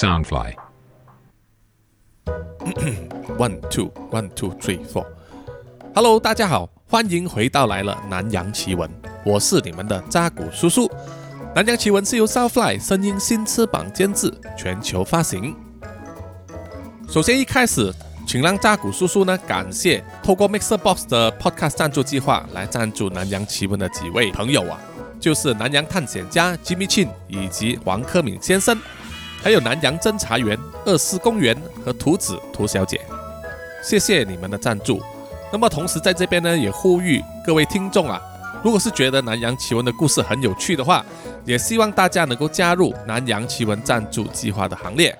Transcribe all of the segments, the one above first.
Soundfly. One two one two three four. Hello，大家好，欢迎回到来了南洋奇闻，我是你们的扎古叔叔。南洋奇闻是由 Soundfly 声音新翅膀监制，全球发行。首先一开始，请让扎古叔叔呢感谢透过 Mixer Box 的 Podcast 赞助计划来赞助南洋奇闻的几位朋友啊，就是南洋探险家 Jimmy Chin 以及黄科敏先生。还有南洋侦查员、二四公园和图子图小姐，谢谢你们的赞助。那么同时在这边呢，也呼吁各位听众啊，如果是觉得南洋奇闻的故事很有趣的话，也希望大家能够加入南洋奇闻赞助计划的行列，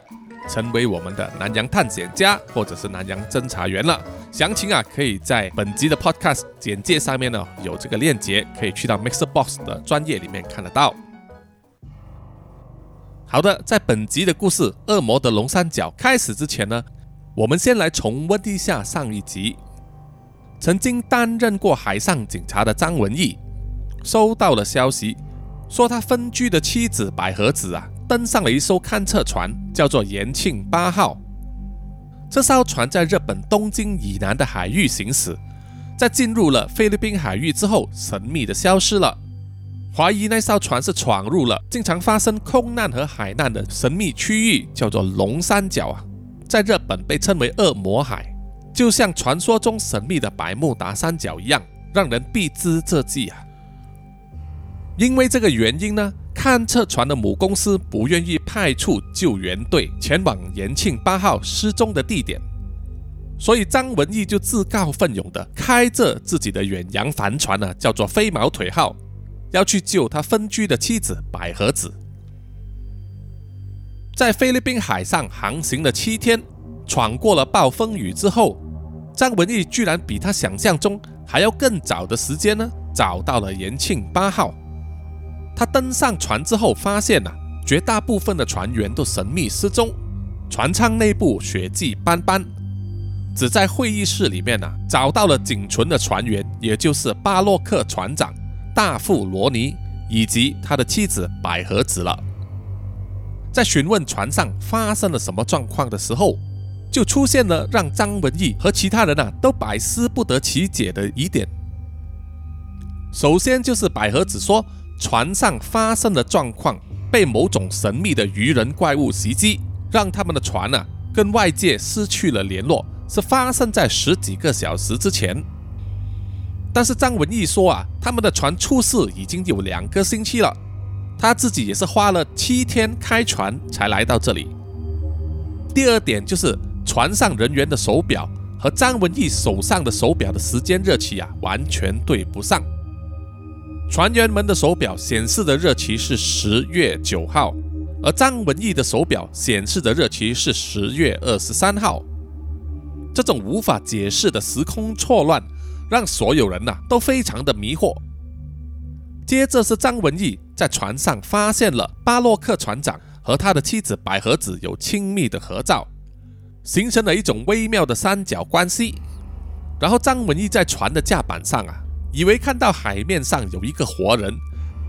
成为我们的南洋探险家或者是南洋侦查员了。详情啊，可以在本集的 Podcast 简介上面呢有这个链接，可以去到 Mixer Box 的专业里面看得到。好的，在本集的故事《恶魔的龙三角》开始之前呢，我们先来重温一下上一集。曾经担任过海上警察的张文义，收到了消息，说他分居的妻子百合子啊，登上了一艘勘测船，叫做延庆八号。这艘船在日本东京以南的海域行驶，在进入了菲律宾海域之后，神秘的消失了。怀疑那艘船是闯入了经常发生空难和海难的神秘区域，叫做龙三角啊，在日本被称为恶魔海，就像传说中神秘的百慕达三角一样，让人避之则吉啊。因为这个原因呢，勘测船的母公司不愿意派出救援队前往延庆八号失踪的地点，所以张文义就自告奋勇的开着自己的远洋帆船呢，叫做飞毛腿号。要去救他分居的妻子百合子，在菲律宾海上航行了七天，闯过了暴风雨之后，张文义居然比他想象中还要更早的时间呢，找到了延庆八号。他登上船之后，发现呐，绝大部分的船员都神秘失踪，船舱内部血迹斑斑，只在会议室里面呐，找到了仅存的船员，也就是巴洛克船长。大副罗尼以及他的妻子百合子了。在询问船上发生了什么状况的时候，就出现了让张文义和其他人啊都百思不得其解的疑点。首先就是百合子说，船上发生的状况被某种神秘的鱼人怪物袭击，让他们的船啊跟外界失去了联络，是发生在十几个小时之前。但是张文义说啊，他们的船出事已经有两个星期了，他自己也是花了七天开船才来到这里。第二点就是船上人员的手表和张文义手上的手表的时间日期啊完全对不上。船员们的手表显示的日期是十月九号，而张文义的手表显示的日期是十月二十三号。这种无法解释的时空错乱。让所有人呐都非常的迷惑。接着是张文义在船上发现了巴洛克船长和他的妻子百合子有亲密的合照，形成了一种微妙的三角关系。然后张文义在船的甲板上啊，以为看到海面上有一个活人，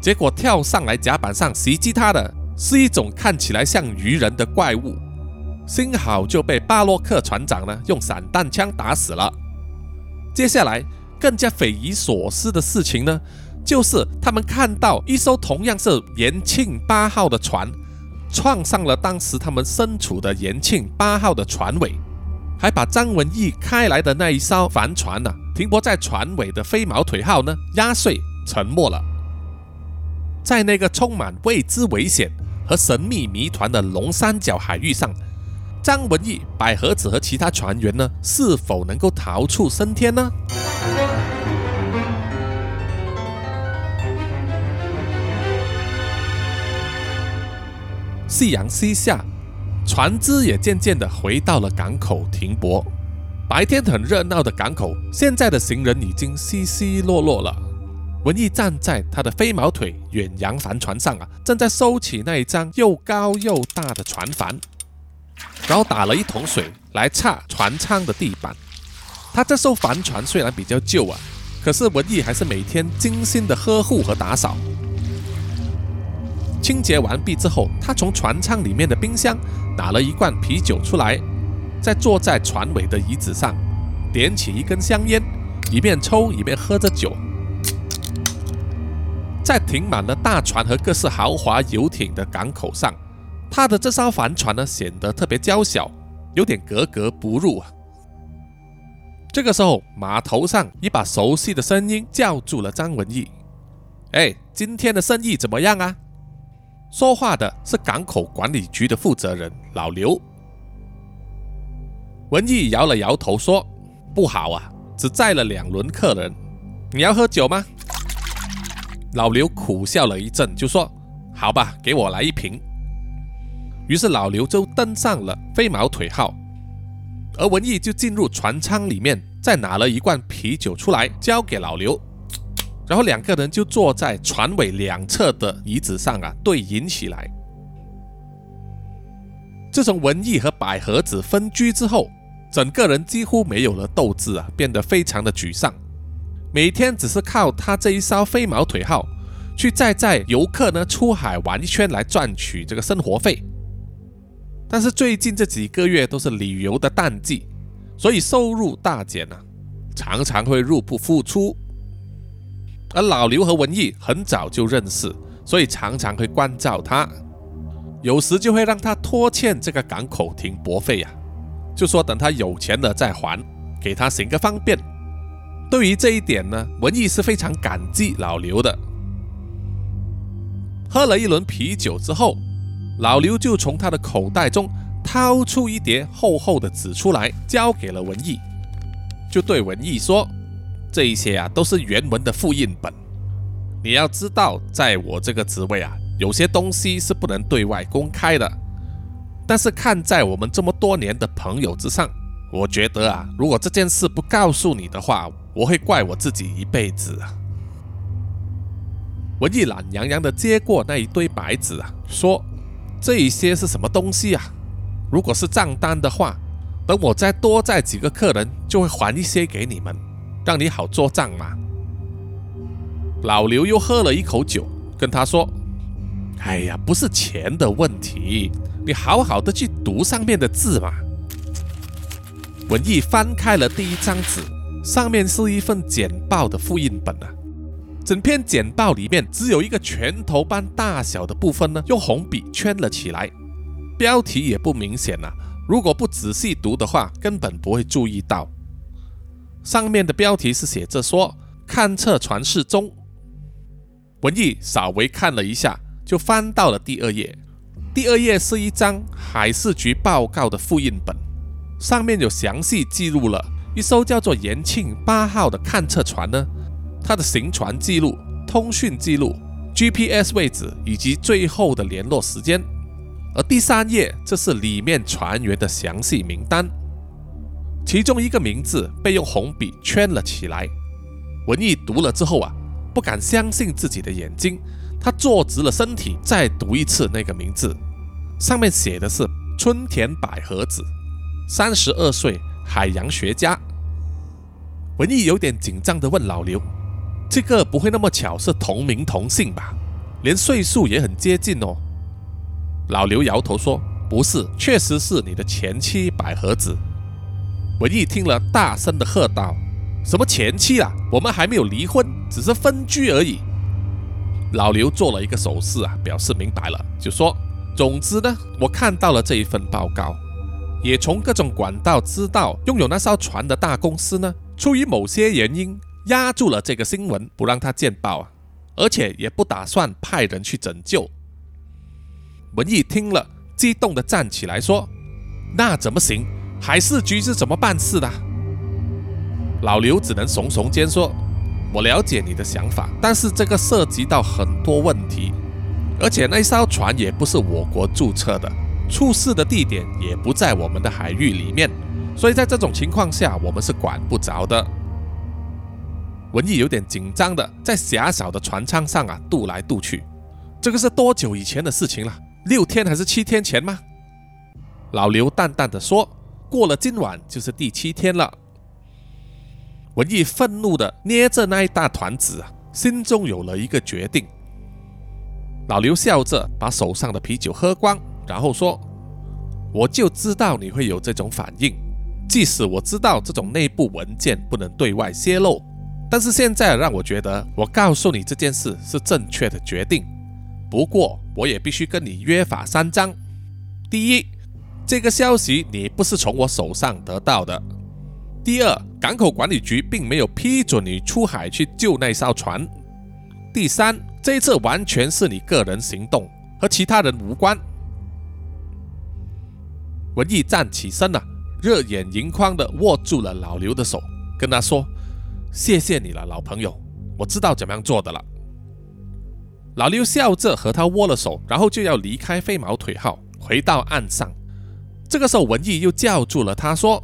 结果跳上来甲板上袭击他的是一种看起来像鱼人的怪物，幸好就被巴洛克船长呢用散弹枪打死了。接下来更加匪夷所思的事情呢，就是他们看到一艘同样是延庆八号的船，撞上了当时他们身处的延庆八号的船尾，还把张文义开来的那一艘帆船呢，停泊在船尾的飞毛腿号呢压碎沉没了。在那个充满未知危险和神秘谜团的龙三角海域上。张文义、百合子和其他船员呢，是否能够逃出升天呢？夕阳西下，船只也渐渐的回到了港口停泊。白天很热闹的港口，现在的行人已经稀稀落落了。文义站在他的飞毛腿远洋帆船上啊，正在收起那一张又高又大的船帆。然后打了一桶水来擦船舱的地板。他这艘帆船虽然比较旧啊，可是文艺还是每天精心的呵护和打扫。清洁完毕之后，他从船舱里面的冰箱拿了一罐啤酒出来，再坐在船尾的椅子上，点起一根香烟，一边抽一边喝着酒。在停满了大船和各式豪华游艇的港口上，他的这艘帆船呢显得特别娇小，有点格格不入啊。这个时候，码头上一把熟悉的声音叫住了张文义：“哎，今天的生意怎么样啊？”说话的是港口管理局的负责人老刘。文义摇了摇头说：“不好啊，只载了两轮客人。你要喝酒吗？”老刘苦笑了一阵，就说：“好吧，给我来一瓶。”于是老刘就登上了飞毛腿号。而文艺就进入船舱里面，再拿了一罐啤酒出来，交给老刘，然后两个人就坐在船尾两侧的椅子上啊，对饮起来。自从文艺和百合子分居之后，整个人几乎没有了斗志啊，变得非常的沮丧，每天只是靠他这一艘飞毛腿号去载载游客呢出海玩一圈来赚取这个生活费。但是最近这几个月都是旅游的淡季，所以收入大减啊，常常会入不敷出。而老刘和文艺很早就认识，所以常常会关照他，有时就会让他拖欠这个港口停泊费呀，就说等他有钱了再还，给他行个方便。对于这一点呢，文艺是非常感激老刘的。喝了一轮啤酒之后。老刘就从他的口袋中掏出一叠厚厚的纸出来，交给了文艺，就对文艺说：“这一些啊，都是原文的复印本。你要知道，在我这个职位啊，有些东西是不能对外公开的。但是看在我们这么多年的朋友之上，我觉得啊，如果这件事不告诉你的话，我会怪我自己一辈子。”文艺懒洋洋地接过那一堆白纸啊，说。这一些是什么东西啊？如果是账单的话，等我再多载几个客人，就会还一些给你们，让你好做账嘛。老刘又喝了一口酒，跟他说：“哎呀，不是钱的问题，你好好的去读上面的字嘛。”文艺翻开了第一张纸，上面是一份简报的复印本啊。整篇简报里面只有一个拳头般大小的部分呢，用红笔圈了起来，标题也不明显啊。如果不仔细读的话，根本不会注意到。上面的标题是写着说“勘测船事中”。文艺稍微看了一下，就翻到了第二页。第二页是一张海事局报告的复印本，上面有详细记录了一艘叫做“延庆八号”的勘测船呢。他的行船记录、通讯记录、GPS 位置以及最后的联络时间，而第三页这是里面船员的详细名单，其中一个名字被用红笔圈了起来。文艺读了之后啊，不敢相信自己的眼睛，他坐直了身体，再读一次那个名字，上面写的是春田百合子，三十二岁，海洋学家。文艺有点紧张地问老刘。这个不会那么巧是同名同姓吧？连岁数也很接近哦。老刘摇头说：“不是，确实是你的前妻百合子。”文艺听了，大声的喝道：“什么前妻啊？我们还没有离婚，只是分居而已。”老刘做了一个手势啊，表示明白了，就说：“总之呢，我看到了这一份报告，也从各种管道知道，拥有那艘船的大公司呢，出于某些原因。”压住了这个新闻，不让他见报啊，而且也不打算派人去拯救。文艺听了，激动地站起来说：“那怎么行？海事局是怎么办事的？”老刘只能耸耸肩说：“我了解你的想法，但是这个涉及到很多问题，而且那艘船也不是我国注册的，出事的地点也不在我们的海域里面，所以在这种情况下，我们是管不着的。”文艺有点紧张的在狭小的船舱上啊渡来渡去，这个是多久以前的事情了？六天还是七天前吗？老刘淡淡的说：“过了今晚就是第七天了。”文艺愤怒的捏着那一大团纸啊，心中有了一个决定。老刘笑着把手上的啤酒喝光，然后说：“我就知道你会有这种反应，即使我知道这种内部文件不能对外泄露，但是现在让我觉得，我告诉你这件事是正确的决定。不过，我也必须跟你约法三章。第一，这个消息你不是从我手上得到的；第二，港口管理局并没有批准你出海去救那艘船；第三。”这一次完全是你个人行动，和其他人无关。文艺站起身了，热眼盈眶的握住了老刘的手，跟他说：“谢谢你了，老朋友，我知道怎么样做的了。”老刘笑着和他握了手，然后就要离开飞毛腿号，回到岸上。这个时候，文艺又叫住了他，说：“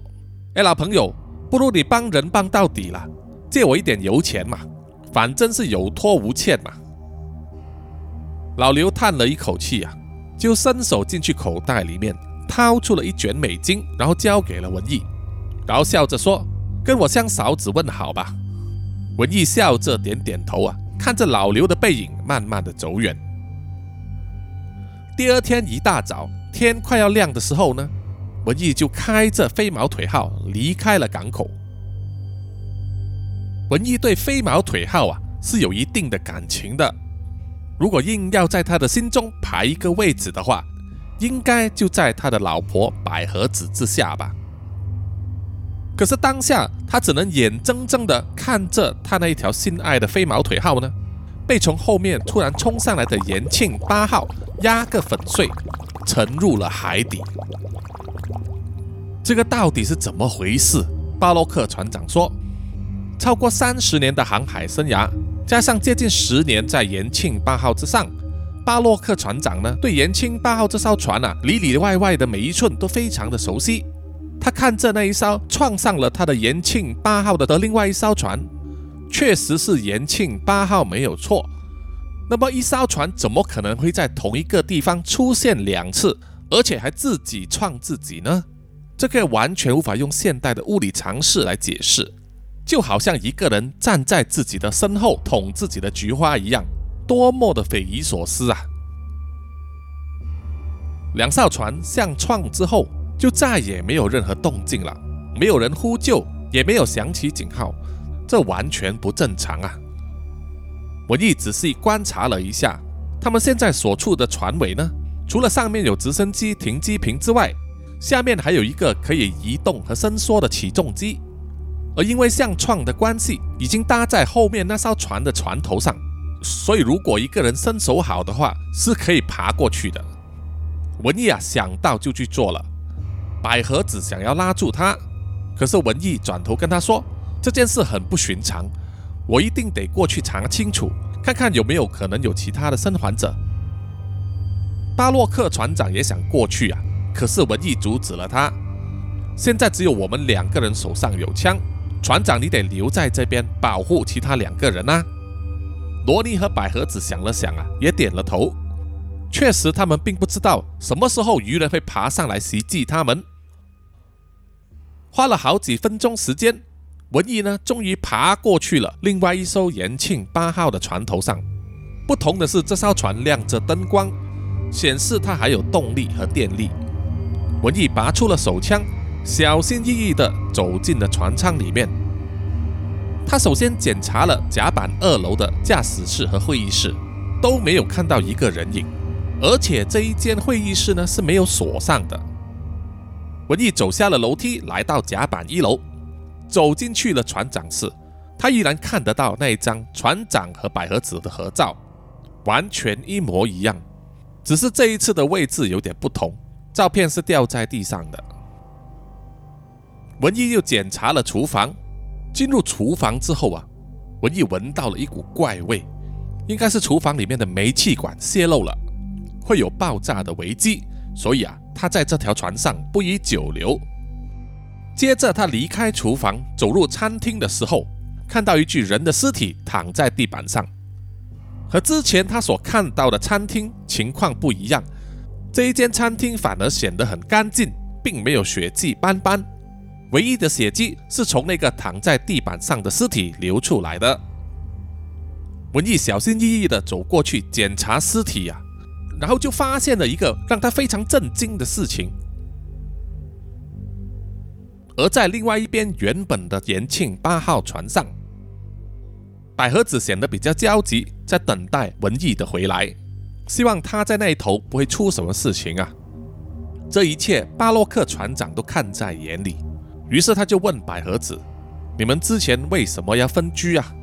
哎，老朋友，不如你帮人帮到底了，借我一点油钱嘛，反正是有托无欠嘛。”老刘叹了一口气啊，就伸手进去口袋里面掏出了一卷美金，然后交给了文艺，然后笑着说：“跟我向嫂子问好吧。”文艺笑着点点头啊，看着老刘的背影慢慢的走远。第二天一大早，天快要亮的时候呢，文艺就开着飞毛腿号离开了港口。文艺对飞毛腿号啊是有一定的感情的。如果硬要在他的心中排一个位置的话，应该就在他的老婆百合子之下吧。可是当下他只能眼睁睁地看着他那一条心爱的飞毛腿号呢，被从后面突然冲上来的延庆八号压个粉碎，沉入了海底。这个到底是怎么回事？巴洛克船长说：“超过三十年的航海生涯。”加上接近十年在延庆八号之上，巴洛克船长呢对延庆八号这艘船啊里里外外的每一寸都非常的熟悉。他看着那一艘撞上了他的延庆八号的的另外一艘船，确实是延庆八号没有错。那么一艘船怎么可能会在同一个地方出现两次，而且还自己撞自己呢？这个完全无法用现代的物理常识来解释。就好像一个人站在自己的身后捅自己的菊花一样，多么的匪夷所思啊！两艘船相撞之后，就再也没有任何动静了，没有人呼救，也没有响起警号，这完全不正常啊！我一仔细观察了一下，他们现在所处的船尾呢，除了上面有直升机停机坪之外，下面还有一个可以移动和伸缩的起重机。而因为相撞的关系，已经搭在后面那艘船的船头上，所以如果一个人身手好的话，是可以爬过去的。文艺啊，想到就去做了。百合子想要拉住他，可是文艺转头跟他说：“这件事很不寻常，我一定得过去查清楚，看看有没有可能有其他的生还者。”巴洛克船长也想过去啊，可是文艺阻止了他。现在只有我们两个人手上有枪。船长，你得留在这边保护其他两个人啊！罗尼和百合子想了想啊，也点了头。确实，他们并不知道什么时候鱼人会爬上来袭击他们。花了好几分钟时间，文艺呢，终于爬过去了另外一艘延庆八号的船头上。不同的是，这艘船亮着灯光，显示它还有动力和电力。文艺拔出了手枪。小心翼翼地走进了船舱里面。他首先检查了甲板二楼的驾驶室和会议室，都没有看到一个人影，而且这一间会议室呢是没有锁上的。文艺走下了楼梯，来到甲板一楼，走进去了船长室。他依然看得到那一张船长和百合子的合照，完全一模一样，只是这一次的位置有点不同，照片是掉在地上的。文艺又检查了厨房，进入厨房之后啊，文艺闻到了一股怪味，应该是厨房里面的煤气管泄漏了，会有爆炸的危机，所以啊，他在这条船上不宜久留。接着他离开厨房，走入餐厅的时候，看到一具人的尸体躺在地板上，和之前他所看到的餐厅情况不一样，这一间餐厅反而显得很干净，并没有血迹斑斑。唯一的血迹是从那个躺在地板上的尸体流出来的。文艺小心翼翼地走过去检查尸体呀，然后就发现了一个让他非常震惊的事情。而在另外一边原本的延庆八号船上，百合子显得比较焦急，在等待文艺的回来，希望他在那一头不会出什么事情啊。这一切巴洛克船长都看在眼里，于是他就问百合子：“你们之前为什么要分居啊？”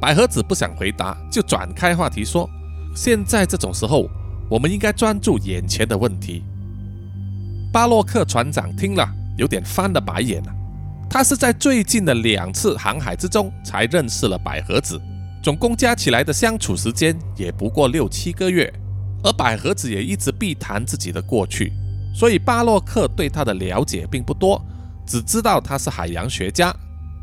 百合子不想回答，就转开话题说：“现在这种时候，我们应该专注眼前的问题。”巴洛克船长听了，有点翻了白眼了。他是在最近的两次航海之中才认识了百合子，总共加起来的相处时间也不过六七个月，而百合子也一直避谈自己的过去。所以巴洛克对他的了解并不多，只知道他是海洋学家，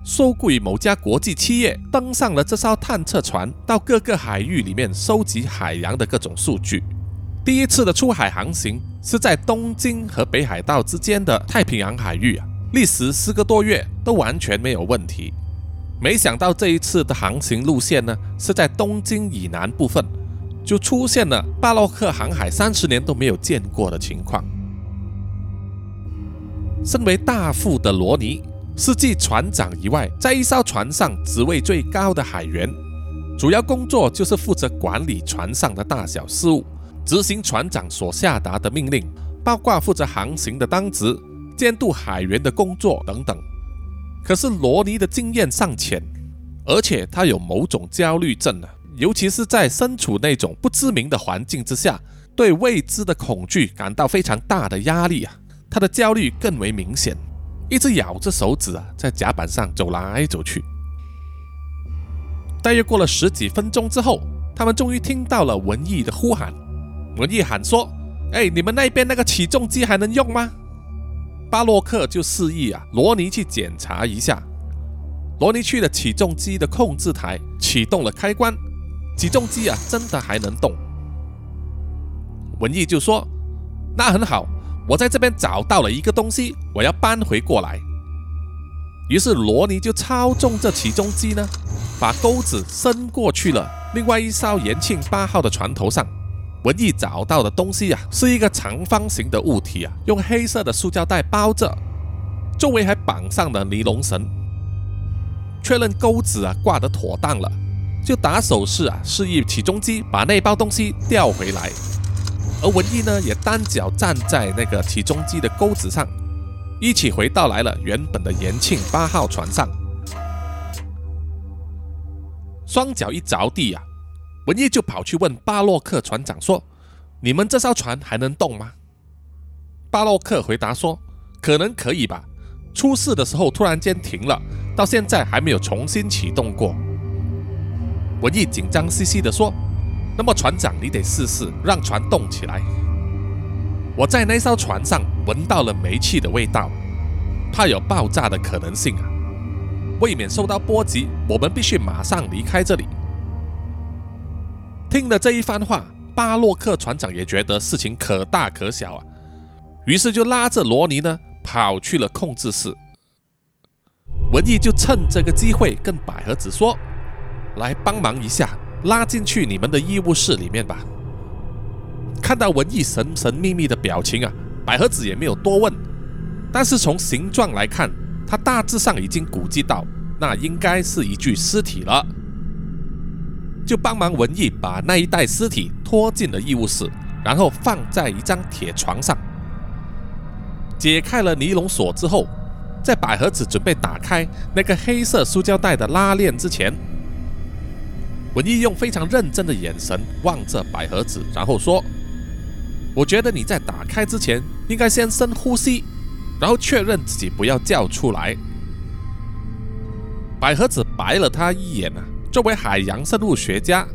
受雇于某家国际企业，登上了这艘探测船，到各个海域里面收集海洋的各种数据。第一次的出海航行是在东京和北海道之间的太平洋海域啊，历时四个多月都完全没有问题。没想到这一次的航行路线呢，是在东京以南部分，就出现了巴洛克航海三十年都没有见过的情况。身为大副的罗尼是继船长以外，在一艘船上职位最高的海员，主要工作就是负责管理船上的大小事务，执行船长所下达的命令，包括负责航行的当值、监督海员的工作等等。可是罗尼的经验尚浅，而且他有某种焦虑症啊，尤其是在身处那种不知名的环境之下，对未知的恐惧感到非常大的压力啊。他的焦虑更为明显，一直咬着手指啊，在甲板上走来走去。大约过了十几分钟之后，他们终于听到了文艺的呼喊。文艺喊说：“哎，你们那边那个起重机还能用吗？”巴洛克就示意啊，罗尼去检查一下。罗尼去了起重机的控制台，启动了开关，起重机啊，真的还能动。文艺就说：“那很好。”我在这边找到了一个东西，我要搬回过来。于是罗尼就操纵这起重机呢，把钩子伸过去了。另外一艘延庆八号的船头上，文艺找到的东西啊，是一个长方形的物体啊，用黑色的塑胶袋包着，周围还绑上了尼龙绳。确认钩子啊挂得妥当了，就打手势啊，示意起重机把那包东西调回来。而文艺呢，也单脚站在那个起重机的钩子上，一起回到来了原本的延庆八号船上。双脚一着地啊，文艺就跑去问巴洛克船长说：“你们这艘船还能动吗？”巴洛克回答说：“可能可以吧，出事的时候突然间停了，到现在还没有重新启动过。”文艺紧张兮兮地说。那么船长，你得试试让船动起来。我在那艘船上闻到了煤气的味道，怕有爆炸的可能性啊！未免受到波及，我们必须马上离开这里。听了这一番话，巴洛克船长也觉得事情可大可小啊，于是就拉着罗尼呢跑去了控制室。文艺就趁这个机会跟百合子说：“来帮忙一下。”拉进去你们的医务室里面吧。看到文艺神神秘秘的表情啊，百合子也没有多问。但是从形状来看，他大致上已经估计到，那应该是一具尸体了。就帮忙文艺把那一袋尸体拖进了医务室，然后放在一张铁床上。解开了尼龙锁之后，在百合子准备打开那个黑色塑胶袋的拉链之前。文艺用非常认真的眼神望着百合子，然后说：“我觉得你在打开之前，应该先深呼吸，然后确认自己不要叫出来。”百合子白了他一眼啊，作为海洋生物学家，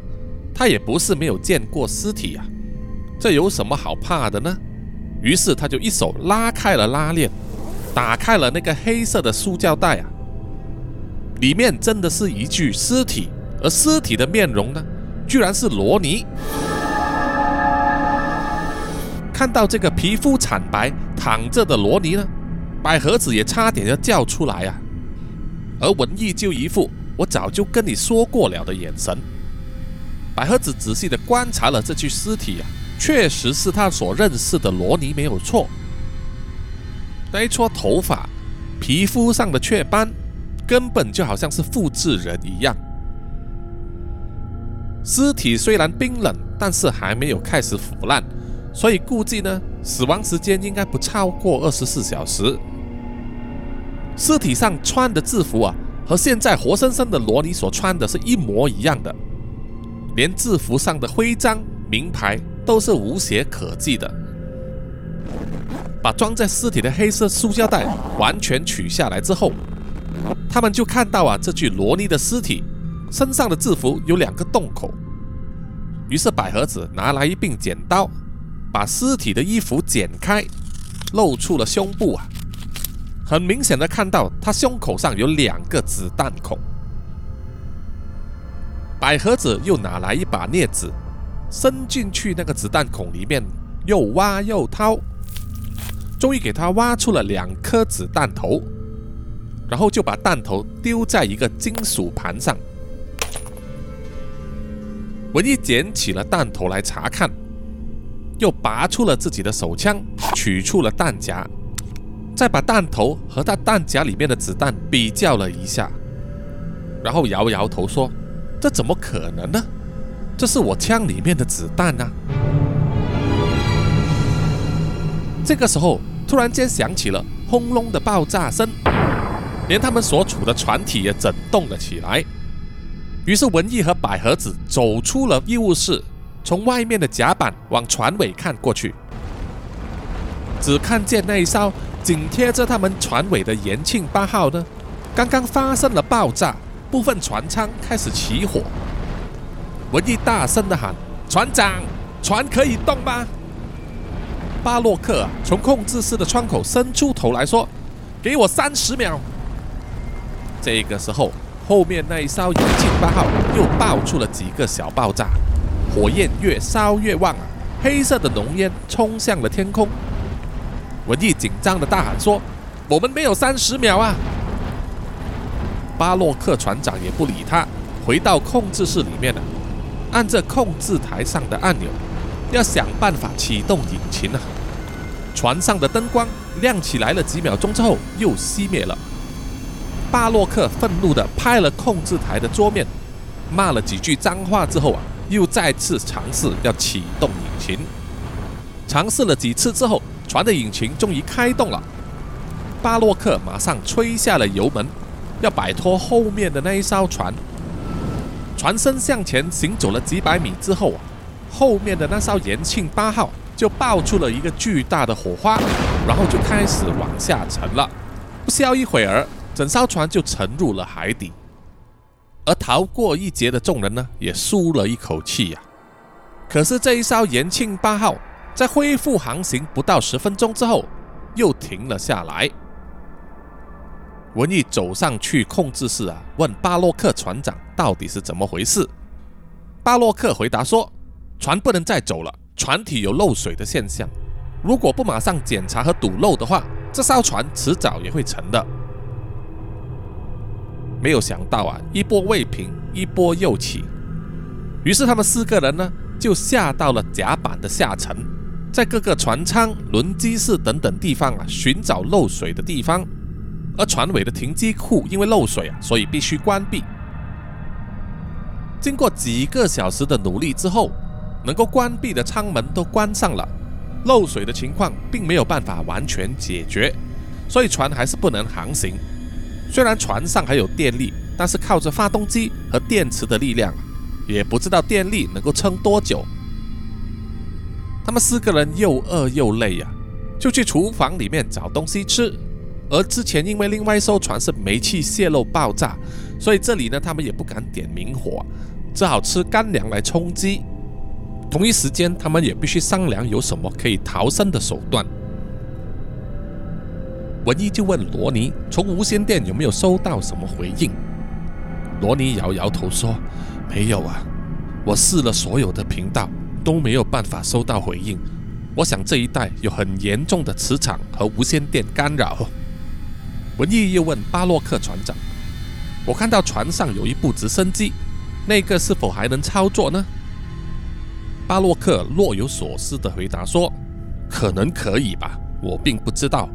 他也不是没有见过尸体啊，这有什么好怕的呢？于是他就一手拉开了拉链，打开了那个黑色的塑胶袋啊，里面真的是一具尸体。而尸体的面容呢，居然是罗尼。看到这个皮肤惨白躺着的罗尼呢，百合子也差点要叫出来啊。而文艺就一副我早就跟你说过了的眼神，百合子仔细的观察了这具尸体啊，确实是他所认识的罗尼没有错。那一撮头发、皮肤上的雀斑，根本就好像是复制人一样。尸体虽然冰冷，但是还没有开始腐烂，所以估计呢，死亡时间应该不超过二十四小时。尸体上穿的制服啊，和现在活生生的罗尼所穿的是一模一样的，连制服上的徽章、名牌都是无懈可击的。把装在尸体的黑色塑胶袋完全取下来之后，他们就看到啊，这具罗尼的尸体身上的制服有两个洞口。于是百合子拿来一柄剪刀，把尸体的衣服剪开，露出了胸部啊。很明显的看到，他胸口上有两个子弹孔。百合子又拿来一把镊子，伸进去那个子弹孔里面，又挖又掏，终于给他挖出了两颗子弹头，然后就把弹头丢在一个金属盘上。文一捡起了弹头来查看，又拔出了自己的手枪，取出了弹夹。再把弹头和他弹夹里面的子弹比较了一下，然后摇摇头说：“这怎么可能呢？这是我枪里面的子弹啊！”这个时候，突然间响起了轰隆的爆炸声，连他们所处的船体也震动了起来。于是文艺和百合子走出了医务室，从外面的甲板往船尾看过去，只看见那一艘。紧贴着他们船尾的延庆八号呢，刚刚发生了爆炸，部分船舱开始起火。文艺大声的喊：“船长，船可以动吗？”巴洛克，从控制室的窗口伸出头来说：“给我三十秒。”这个时候，后面那一艘延庆八号又爆出了几个小爆炸，火焰越烧越旺啊，黑色的浓烟冲向了天空。文艺紧张的大喊说：“我们没有三十秒啊！”巴洛克船长也不理他，回到控制室里面了，按着控制台上的按钮，要想办法启动引擎啊。船上的灯光亮起来了几秒钟之后又熄灭了。巴洛克愤怒地拍了控制台的桌面，骂了几句脏话之后啊，又再次尝试要启动引擎。尝试了几次之后。船的引擎终于开动了，巴洛克马上吹下了油门，要摆脱后面的那一艘船。船身向前行走了几百米之后啊，后面的那艘延庆八号就爆出了一个巨大的火花，然后就开始往下沉了。不消一会儿，整艘船就沉入了海底。而逃过一劫的众人呢，也舒了一口气呀。可是这一艘延庆八号。在恢复航行不到十分钟之后，又停了下来。文艺走上去控制室啊，问巴洛克船长到底是怎么回事。巴洛克回答说：“船不能再走了，船体有漏水的现象。如果不马上检查和堵漏的话，这艘船迟早也会沉的。”没有想到啊，一波未平，一波又起。于是他们四个人呢，就下到了甲板的下层。在各个船舱、轮机室等等地方啊，寻找漏水的地方。而船尾的停机库因为漏水啊，所以必须关闭。经过几个小时的努力之后，能够关闭的舱门都关上了，漏水的情况并没有办法完全解决，所以船还是不能航行。虽然船上还有电力，但是靠着发动机和电池的力量，也不知道电力能够撑多久。他们四个人又饿又累呀，就去厨房里面找东西吃。而之前因为另外一艘船是煤气泄漏爆炸，所以这里呢他们也不敢点明火，只好吃干粮来充饥。同一时间，他们也必须商量有什么可以逃生的手段。文一就问罗尼，从无线电有没有收到什么回应？罗尼摇摇头说：“没有啊，我试了所有的频道。”都没有办法收到回应，我想这一带有很严重的磁场和无线电干扰。文艺又问巴洛克船长：“我看到船上有一部直升机，那个是否还能操作呢？”巴洛克若有所思地回答说：“可能可以吧，我并不知道。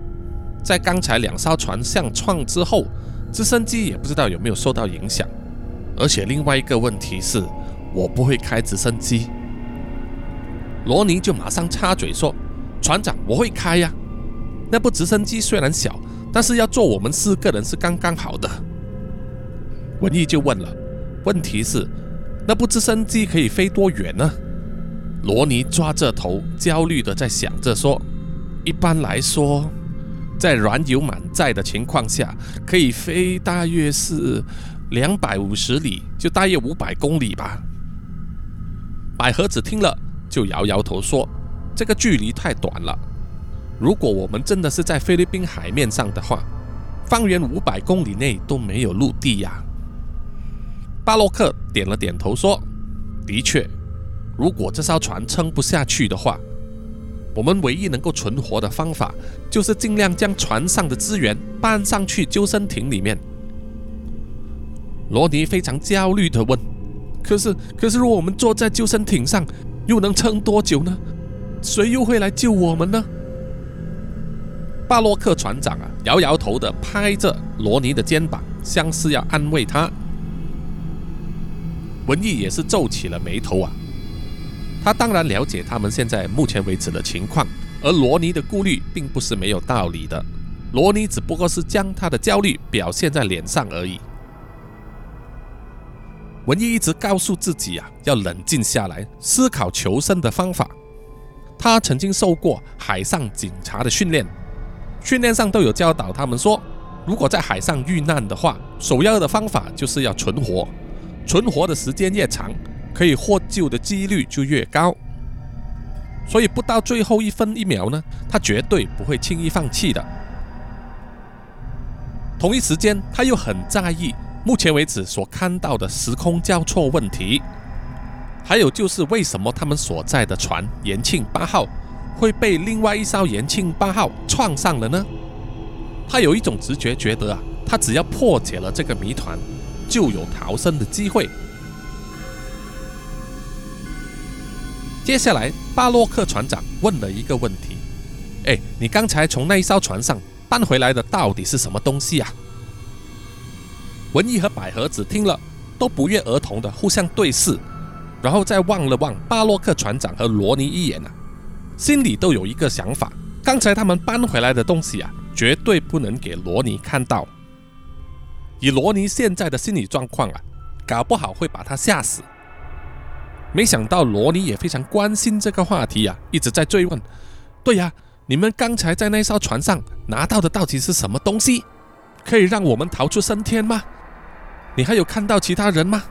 在刚才两艘船相撞之后，直升机也不知道有没有受到影响。而且另外一个问题是，我不会开直升机。”罗尼就马上插嘴说：“船长，我会开呀。那部直升机虽然小，但是要坐我们四个人是刚刚好的。”文艺就问了：“问题是，那部直升机可以飞多远呢？”罗尼抓着头，焦虑的在想着说：“一般来说，在燃油满载的情况下，可以飞大约是两百五十里，就大约五百公里吧。”百合子听了。就摇摇头说：“这个距离太短了。如果我们真的是在菲律宾海面上的话，方圆五百公里内都没有陆地呀。”巴洛克点了点头说：“的确，如果这艘船撑不下去的话，我们唯一能够存活的方法就是尽量将船上的资源搬上去救生艇里面。”罗尼非常焦虑地问：“可是，可是，如果我们坐在救生艇上？”又能撑多久呢？谁又会来救我们呢？巴洛克船长啊，摇摇头的拍着罗尼的肩膀，像是要安慰他。文艺也是皱起了眉头啊。他当然了解他们现在目前为止的情况，而罗尼的顾虑并不是没有道理的。罗尼只不过是将他的焦虑表现在脸上而已。文艺一直告诉自己啊，要冷静下来，思考求生的方法。他曾经受过海上警察的训练，训练上都有教导他们说，如果在海上遇难的话，首要的方法就是要存活，存活的时间越长，可以获救的几率就越高。所以不到最后一分一秒呢，他绝对不会轻易放弃的。同一时间，他又很在意。目前为止所看到的时空交错问题，还有就是为什么他们所在的船“延庆八号”会被另外一艘“延庆八号”撞上了呢？他有一种直觉，觉得啊，他只要破解了这个谜团，就有逃生的机会。接下来，巴洛克船长问了一个问题：“哎，你刚才从那一艘船上搬回来的到底是什么东西啊？”文艺和百合子听了，都不约而同的互相对视，然后再望了望巴洛克船长和罗尼一眼啊，心里都有一个想法：刚才他们搬回来的东西啊，绝对不能给罗尼看到。以罗尼现在的心理状况啊，搞不好会把他吓死。没想到罗尼也非常关心这个话题啊，一直在追问：对呀，你们刚才在那艘船上拿到的到底是什么东西？可以让我们逃出升天吗？你还有看到其他人吗？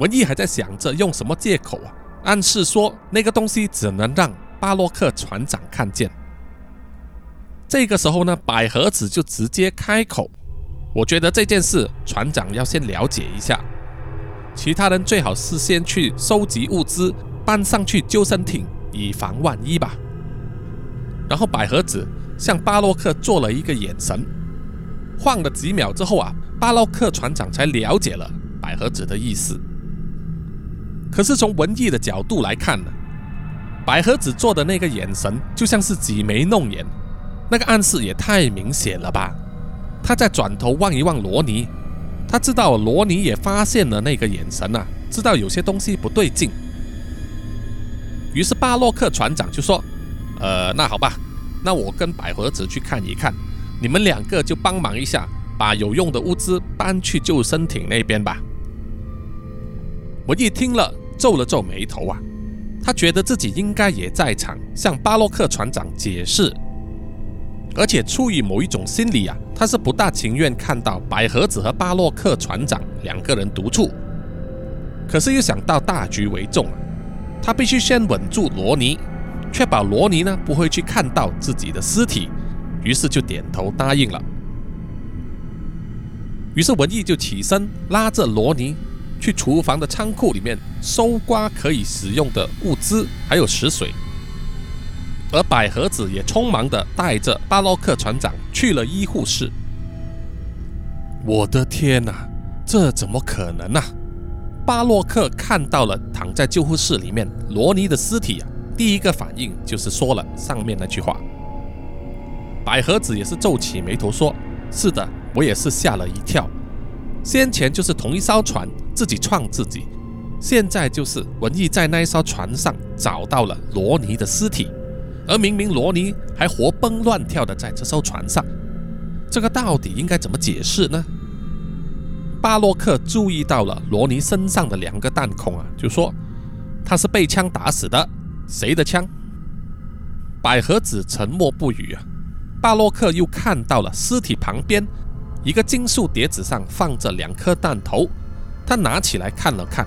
文艺还在想着用什么借口啊，暗示说那个东西只能让巴洛克船长看见。这个时候呢，百合子就直接开口：“我觉得这件事船长要先了解一下，其他人最好是先去收集物资，搬上去救生艇，以防万一吧。”然后百合子向巴洛克做了一个眼神，晃了几秒之后啊。巴洛克船长才了解了百合子的意思，可是从文艺的角度来看呢，百合子做的那个眼神就像是挤眉弄眼，那个暗示也太明显了吧？他再转头望一望罗尼，他知道罗尼也发现了那个眼神啊，知道有些东西不对劲。于是巴洛克船长就说：“呃，那好吧，那我跟百合子去看一看，你们两个就帮忙一下。”把有用的物资搬去救生艇那边吧。我一听了，皱了皱眉头啊，他觉得自己应该也在场，向巴洛克船长解释。而且出于某一种心理啊，他是不大情愿看到百合子和巴洛克船长两个人独处。可是又想到大局为重啊，他必须先稳住罗尼，确保罗尼呢不会去看到自己的尸体。于是就点头答应了。于是文艺就起身，拉着罗尼去厨房的仓库里面搜刮可以使用的物资，还有食水。而百合子也匆忙地带着巴洛克船长去了医护室。我的天哪，这怎么可能呢？巴洛克看到了躺在救护室里面罗尼的尸体啊，第一个反应就是说了上面那句话。百合子也是皱起眉头说：“是的，我也是吓了一跳。先前就是同一艘船，自己撞自己；现在就是文艺在那一艘船上找到了罗尼的尸体，而明明罗尼还活蹦乱跳的在这艘船上，这个到底应该怎么解释呢？”巴洛克注意到了罗尼身上的两个弹孔啊，就说他是被枪打死的。谁的枪？百合子沉默不语啊。巴洛克又看到了尸体旁边一个金属碟子上放着两颗弹头，他拿起来看了看，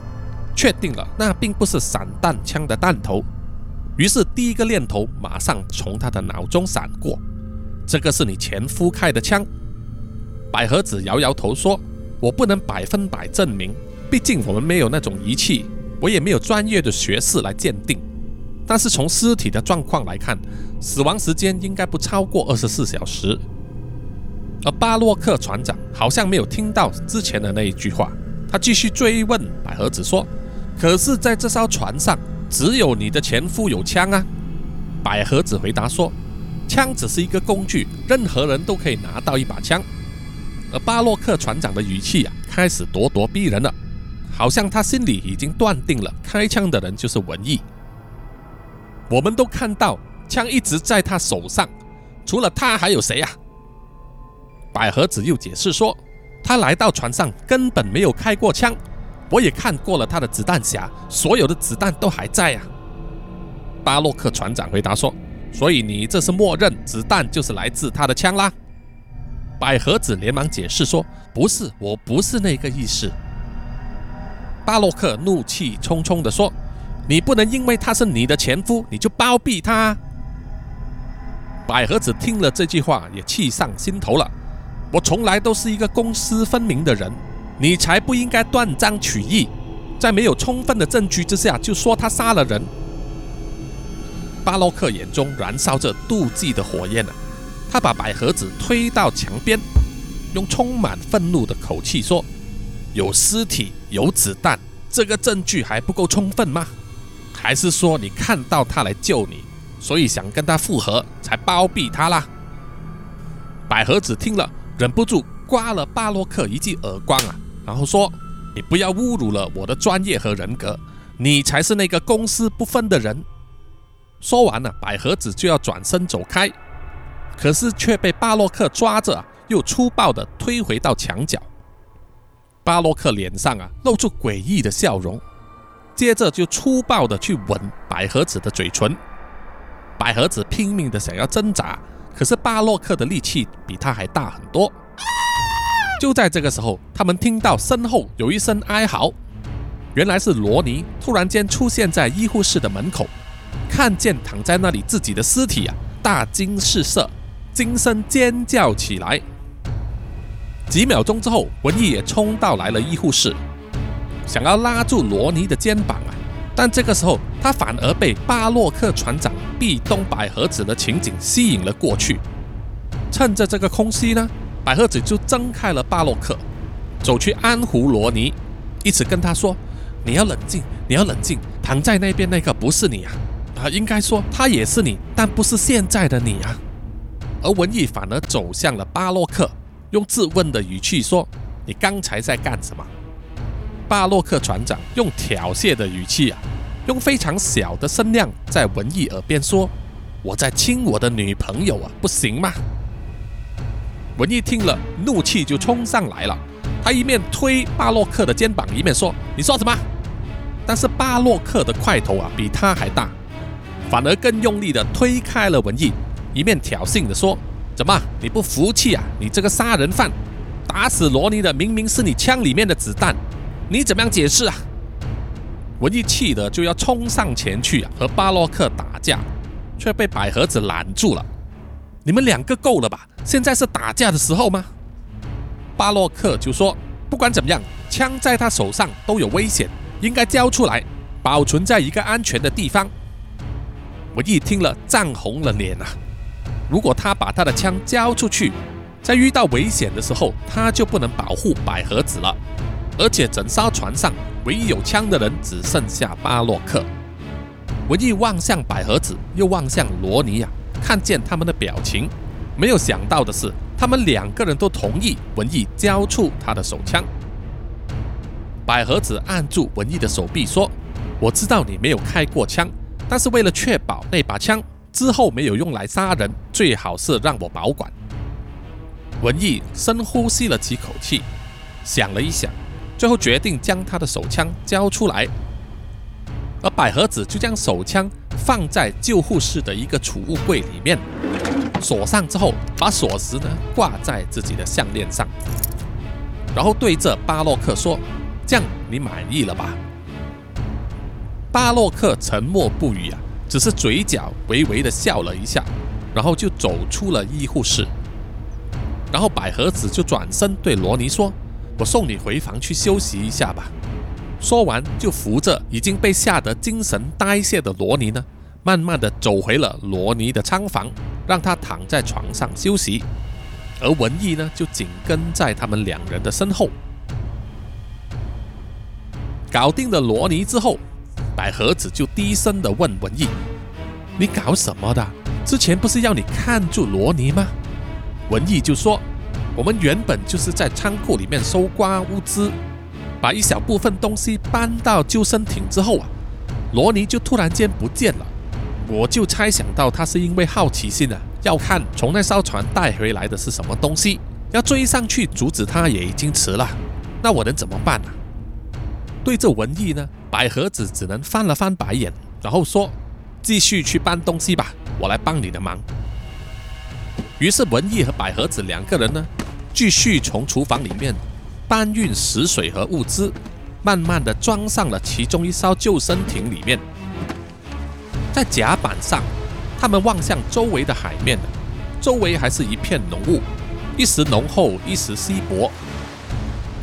确定了那并不是散弹枪的弹头。于是第一个念头马上从他的脑中闪过：这个是你前夫开的枪。百合子摇摇头说。我不能百分百证明，毕竟我们没有那种仪器，我也没有专业的学士来鉴定。但是从尸体的状况来看，死亡时间应该不超过二十四小时。而巴洛克船长好像没有听到之前的那一句话，他继续追问百合子说：“可是，在这艘船上，只有你的前夫有枪啊？”百合子回答说：“枪只是一个工具，任何人都可以拿到一把枪。”而巴洛克船长的语气啊，开始咄咄逼人了，好像他心里已经断定了开枪的人就是文艺。我们都看到枪一直在他手上，除了他还有谁啊？百合子又解释说，他来到船上根本没有开过枪，我也看过了他的子弹匣，所有的子弹都还在啊。巴洛克船长回答说，所以你这是默认子弹就是来自他的枪啦。百合子连忙解释说：“不是，我不是那个意思。”巴洛克怒气冲冲地说：“你不能因为他是你的前夫，你就包庇他。”百合子听了这句话，也气上心头了。我从来都是一个公私分明的人，你才不应该断章取义，在没有充分的证据之下就说他杀了人。巴洛克眼中燃烧着妒忌的火焰啊！他把百合子推到墙边，用充满愤怒的口气说：“有尸体，有子弹，这个证据还不够充分吗？还是说你看到他来救你，所以想跟他复合，才包庇他啦？”百合子听了，忍不住刮了巴洛克一记耳光啊，然后说：“你不要侮辱了我的专业和人格，你才是那个公私不分的人。”说完了，百合子就要转身走开。可是却被巴洛克抓着，又粗暴地推回到墙角。巴洛克脸上啊露出诡异的笑容，接着就粗暴地去吻百合子的嘴唇。百合子拼命地想要挣扎，可是巴洛克的力气比他还大很多。就在这个时候，他们听到身后有一声哀嚎，原来是罗尼突然间出现在医护室的门口，看见躺在那里自己的尸体啊，大惊失色。惊声尖叫起来。几秒钟之后，文艺也冲到来了医护室，想要拉住罗尼的肩膀啊！但这个时候，他反而被巴洛克船长壁咚百合子的情景吸引了过去。趁着这个空隙呢，百合子就挣开了巴洛克，走去安抚罗尼，一直跟他说：“你要冷静，你要冷静，躺在那边那个不是你啊！啊，应该说他也是你，但不是现在的你啊！”而文艺反而走向了巴洛克，用质问的语气说：“你刚才在干什么？”巴洛克船长用挑衅的语气啊，用非常小的声量在文艺耳边说：“我在亲我的女朋友啊，不行吗？”文艺听了，怒气就冲上来了，他一面推巴洛克的肩膀，一面说：“你说什么？”但是巴洛克的块头啊比他还大，反而更用力的推开了文艺。一面挑衅地说：“怎么你不服气啊？你这个杀人犯，打死罗尼的明明是你枪里面的子弹，你怎么样解释啊？”文艺气的就要冲上前去啊，和巴洛克打架，却被百合子拦住了。你们两个够了吧？现在是打架的时候吗？巴洛克就说：“不管怎么样，枪在他手上都有危险，应该交出来，保存在一个安全的地方。”文艺听了，涨红了脸啊。如果他把他的枪交出去，在遇到危险的时候，他就不能保护百合子了。而且整艘船上唯一有枪的人只剩下巴洛克。文艺望向百合子，又望向罗尼亚，看见他们的表情，没有想到的是，他们两个人都同意文艺交出他的手枪。百合子按住文艺的手臂说：“我知道你没有开过枪，但是为了确保那把枪之后没有用来杀人，最好是让我保管。”文艺深呼吸了几口气，想了一想，最后决定将他的手枪交出来。而百合子就将手枪放在救护室的一个储物柜里面，锁上之后，把锁匙呢挂在自己的项链上，然后对着巴洛克说：“这样你满意了吧？”巴洛克沉默不语啊，只是嘴角微微的笑了一下，然后就走出了医护室。然后百合子就转身对罗尼说：“我送你回房去休息一下吧。”说完，就扶着已经被吓得精神呆滞的罗尼呢，慢慢的走回了罗尼的仓房，让他躺在床上休息。而文艺呢，就紧跟在他们两人的身后。搞定了罗尼之后，百合子就低声的问文艺：“你搞什么的？之前不是要你看住罗尼吗？”文艺就说：“我们原本就是在仓库里面收刮物资。”把一小部分东西搬到救生艇之后啊，罗尼就突然间不见了。我就猜想到他是因为好奇心啊，要看从那艘船带回来的是什么东西，要追上去阻止他也已经迟了。那我能怎么办呢？对着文艺呢，百合子只能翻了翻白眼，然后说：“继续去搬东西吧，我来帮你的忙。”于是文艺和百合子两个人呢，继续从厨房里面。搬运食水和物资，慢慢的装上了其中一艘救生艇里面。在甲板上，他们望向周围的海面，周围还是一片浓雾，一时浓厚，一时稀薄。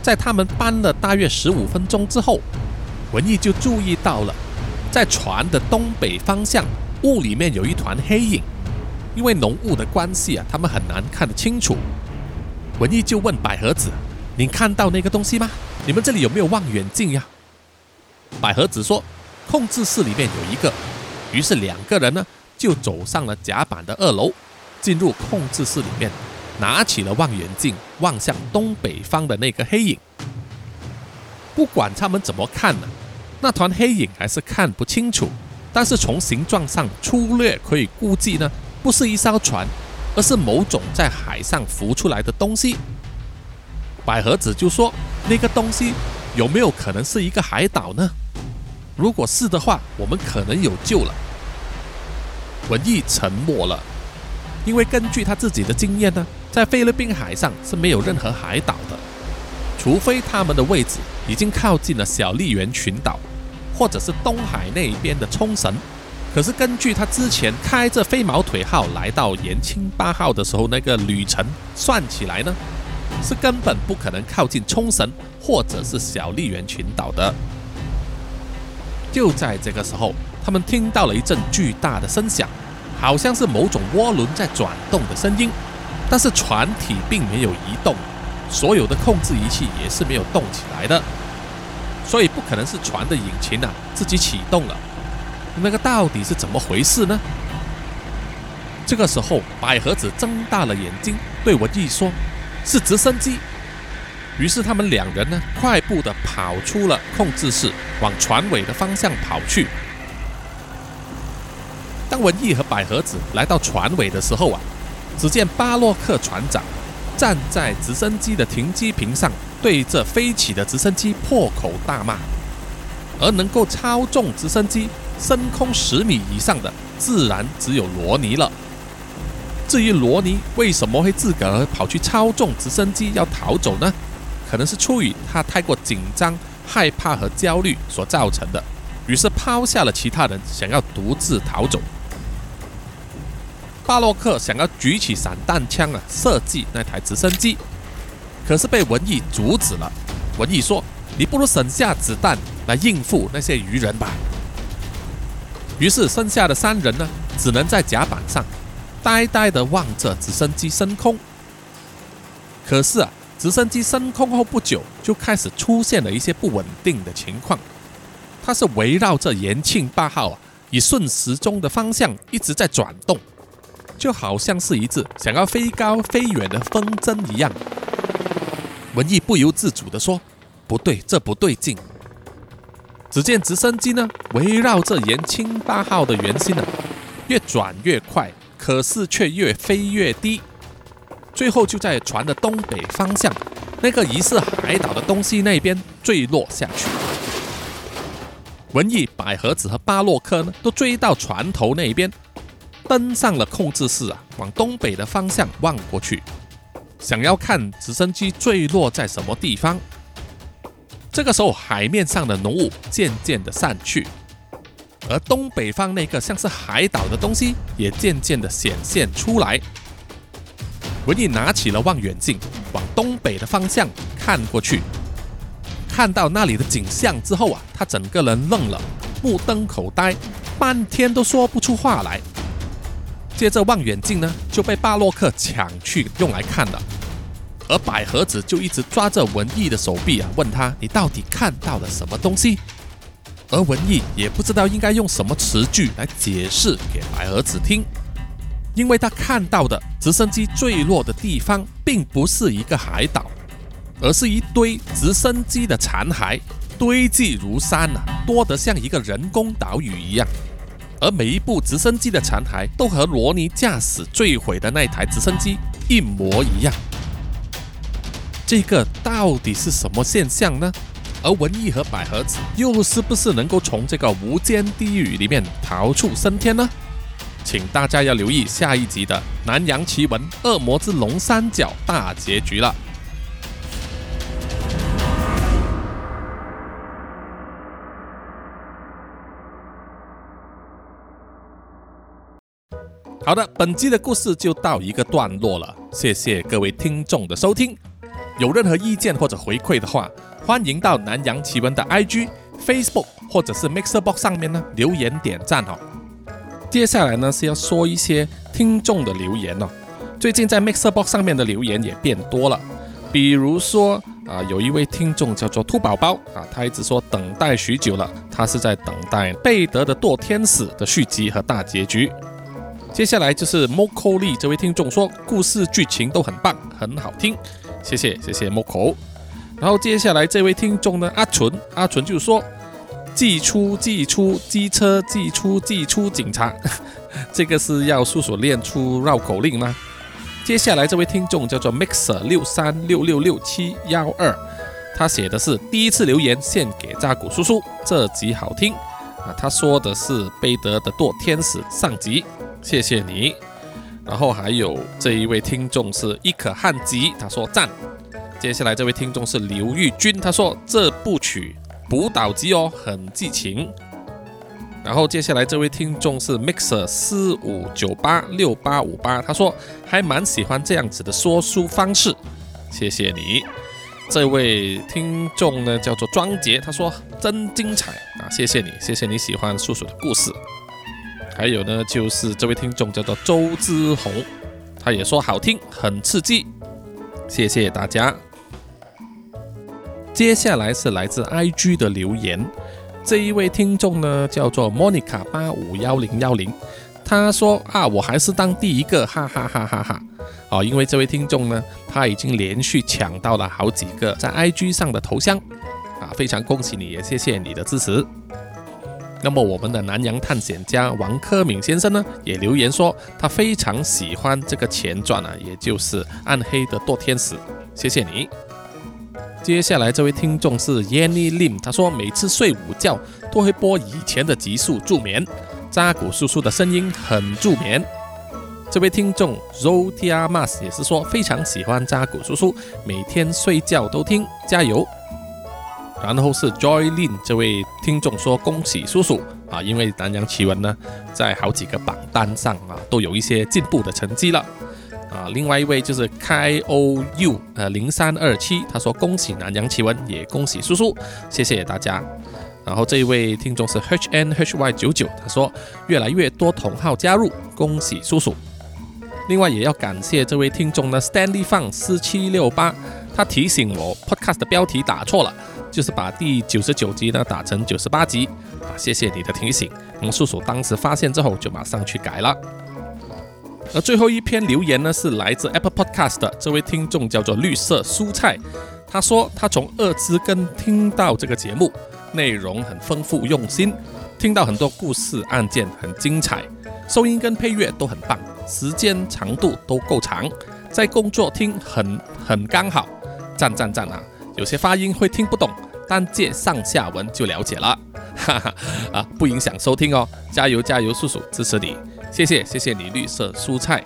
在他们搬了大约十五分钟之后，文艺就注意到了，在船的东北方向，雾里面有一团黑影。因为浓雾的关系啊，他们很难看得清楚。文艺就问百合子。你看到那个东西吗？你们这里有没有望远镜呀？百合子说：“控制室里面有一个。”于是两个人呢就走上了甲板的二楼，进入控制室里面，拿起了望远镜，望向东北方的那个黑影。不管他们怎么看呢，那团黑影还是看不清楚。但是从形状上粗略可以估计呢，不是一艘船，而是某种在海上浮出来的东西。百合子就说：“那个东西有没有可能是一个海岛呢？如果是的话，我们可能有救了。”文艺沉默了，因为根据他自己的经验呢，在菲律宾海上是没有任何海岛的，除非他们的位置已经靠近了小笠原群岛，或者是东海那边的冲绳。可是根据他之前开着飞毛腿号来到延庆八号的时候那个旅程算起来呢？是根本不可能靠近冲绳或者是小笠原群岛的。就在这个时候，他们听到了一阵巨大的声响，好像是某种涡轮在转动的声音，但是船体并没有移动，所有的控制仪器也是没有动起来的，所以不可能是船的引擎啊自己启动了。那个到底是怎么回事呢？这个时候，百合子睁大了眼睛，对文艺说。是直升机，于是他们两人呢，快步的跑出了控制室，往船尾的方向跑去。当文艺和百合子来到船尾的时候啊，只见巴洛克船长站在直升机的停机坪上，对着飞起的直升机破口大骂。而能够操纵直升机升空十米以上的，自然只有罗尼了。至于罗尼为什么会自个儿跑去操纵直升机要逃走呢？可能是出于他太过紧张、害怕和焦虑所造成的，于是抛下了其他人，想要独自逃走。巴洛克想要举起散弹枪啊，射击那台直升机，可是被文艺阻止了。文艺说：“你不如省下子弹来应付那些鱼人吧。”于是剩下的三人呢，只能在甲板上。呆呆地望着直升机升空，可是啊，直升机升空后不久就开始出现了一些不稳定的情况。它是围绕着延庆八号啊，以顺时钟的方向一直在转动，就好像是一只想要飞高飞远的风筝一样。文艺不由自主地说：“不对，这不对劲。”只见直升机呢，围绕着延庆八号的圆心呢，越转越快，可是却越飞越低。最后就在船的东北方向，那个疑似海岛的东西那边坠落下去。文艺、百合子和巴洛克呢，都追到船头那边，登上了控制室啊，往东北的方向望过去，想要看直升机坠落在什么地方。这个时候，海面上的浓雾渐渐的散去，而东北方那个像是海岛的东西也渐渐的显现出来。文艺拿起了望远镜，往东北的方向看过去，看到那里的景象之后啊，他整个人愣了，目瞪口呆，半天都说不出话来。接着望远镜呢就被巴洛克抢去用来看了，而百合子就一直抓着文艺的手臂啊，问他你到底看到了什么东西？而文艺也不知道应该用什么词句来解释给白盒子听。因为他看到的直升机坠落的地方，并不是一个海岛，而是一堆直升机的残骸，堆积如山呐，多得像一个人工岛屿一样。而每一部直升机的残骸，都和罗尼驾驶坠毁的那台直升机一模一样。这个到底是什么现象呢？而文艺和百合子又是不是能够从这个无间地狱里面逃出升天呢？请大家要留意下一集的《南洋奇闻：恶魔之龙三角》大结局了。好的，本集的故事就到一个段落了，谢谢各位听众的收听。有任何意见或者回馈的话，欢迎到南洋奇闻的 IG、Facebook 或者是 Mixerbox 上面呢留言点赞哦。接下来呢是要说一些听众的留言哦。最近在 Mixer Box 上面的留言也变多了，比如说啊，有一位听众叫做兔宝宝啊，他一直说等待许久了，他是在等待贝德的堕天使的续集和大结局。接下来就是 Moko 利这位听众说故事剧情都很棒，很好听，谢谢谢谢 Moko。然后接下来这位听众呢，阿纯阿纯就说。寄出寄出机车，寄出寄出警察，这个是要叔叔练出绕口令吗？接下来这位听众叫做 Mixer 六三六六六七幺二，他写的是第一次留言献给扎古叔叔，这集好听啊！他说的是贝德的堕天使上集，谢谢你。然后还有这一位听众是伊可汉吉，他说赞。接下来这位听众是刘玉军，他说这部曲。补导机哦，很激情。然后接下来这位听众是 Mixer 四五九八六八五八，他说还蛮喜欢这样子的说书方式，谢谢你。这位听众呢叫做庄杰，他说真精彩啊，谢谢你，谢谢你喜欢叔叔的故事。还有呢就是这位听众叫做周之红，他也说好听，很刺激，谢谢大家。接下来是来自 IG 的留言，这一位听众呢叫做 Monica 八五幺零幺零，他说啊，我还是当第一个，哈哈哈哈哈！哦，因为这位听众呢，他已经连续抢到了好几个在 IG 上的头像，啊，非常恭喜你，也谢谢你的支持。那么我们的南洋探险家王科敏先生呢，也留言说他非常喜欢这个前传啊，也就是暗黑的堕天使，谢谢你。接下来这位听众是 Yanny Lim，他说每次睡午觉都会播以前的集数助眠，扎古叔叔的声音很助眠。这位听众 Zotia Mas 也是说非常喜欢扎古叔叔，每天睡觉都听，加油。然后是 Joy Lin 这位听众说恭喜叔叔啊，因为南洋奇闻呢在好几个榜单上啊都有一些进步的成绩了。啊，另外一位就是 K O U 呃零三二七，他说恭喜南洋奇闻，也恭喜叔叔，谢谢大家。然后这一位听众是 H N H Y 九九，他说越来越多同号加入，恭喜叔叔。另外也要感谢这位听众呢，Stanley Fang 四七六八，他提醒我 Podcast 的标题打错了，就是把第九十九集呢打成九十八集啊。谢谢你的提醒，我们叔叔当时发现之后就马上去改了。而最后一篇留言呢，是来自 Apple Podcast 的这位听众叫做绿色蔬菜，他说他从二之根听到这个节目，内容很丰富用心，听到很多故事案件很精彩，收音跟配乐都很棒，时间长度都够长，在工作听很很刚好，赞赞赞啊！有些发音会听不懂，但借上下文就了解了，哈 哈啊，不影响收听哦，加油加油，叔叔支持你。谢谢谢谢你绿色蔬菜。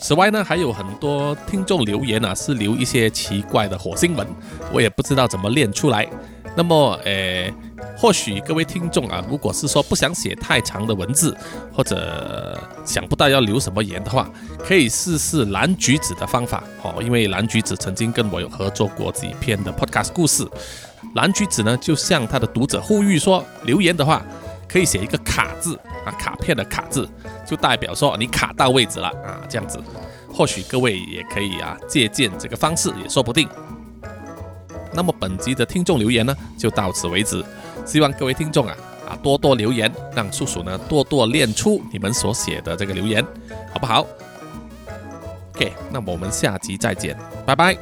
此外呢，还有很多听众留言呢，是留一些奇怪的火星文，我也不知道怎么练出来。那么，呃，或许各位听众啊，如果是说不想写太长的文字，或者想不到要留什么言的话，可以试试蓝橘子的方法哦。因为蓝橘子曾经跟我有合作过几篇的 podcast 故事。蓝橘子呢，就向他的读者呼吁说，留言的话可以写一个卡字。啊，卡片的卡字就代表说你卡到位置了啊，这样子，或许各位也可以啊借鉴这个方式也说不定。那么本集的听众留言呢就到此为止，希望各位听众啊啊多多留言，让叔叔呢多多练出你们所写的这个留言，好不好？OK，那么我们下集再见，拜拜。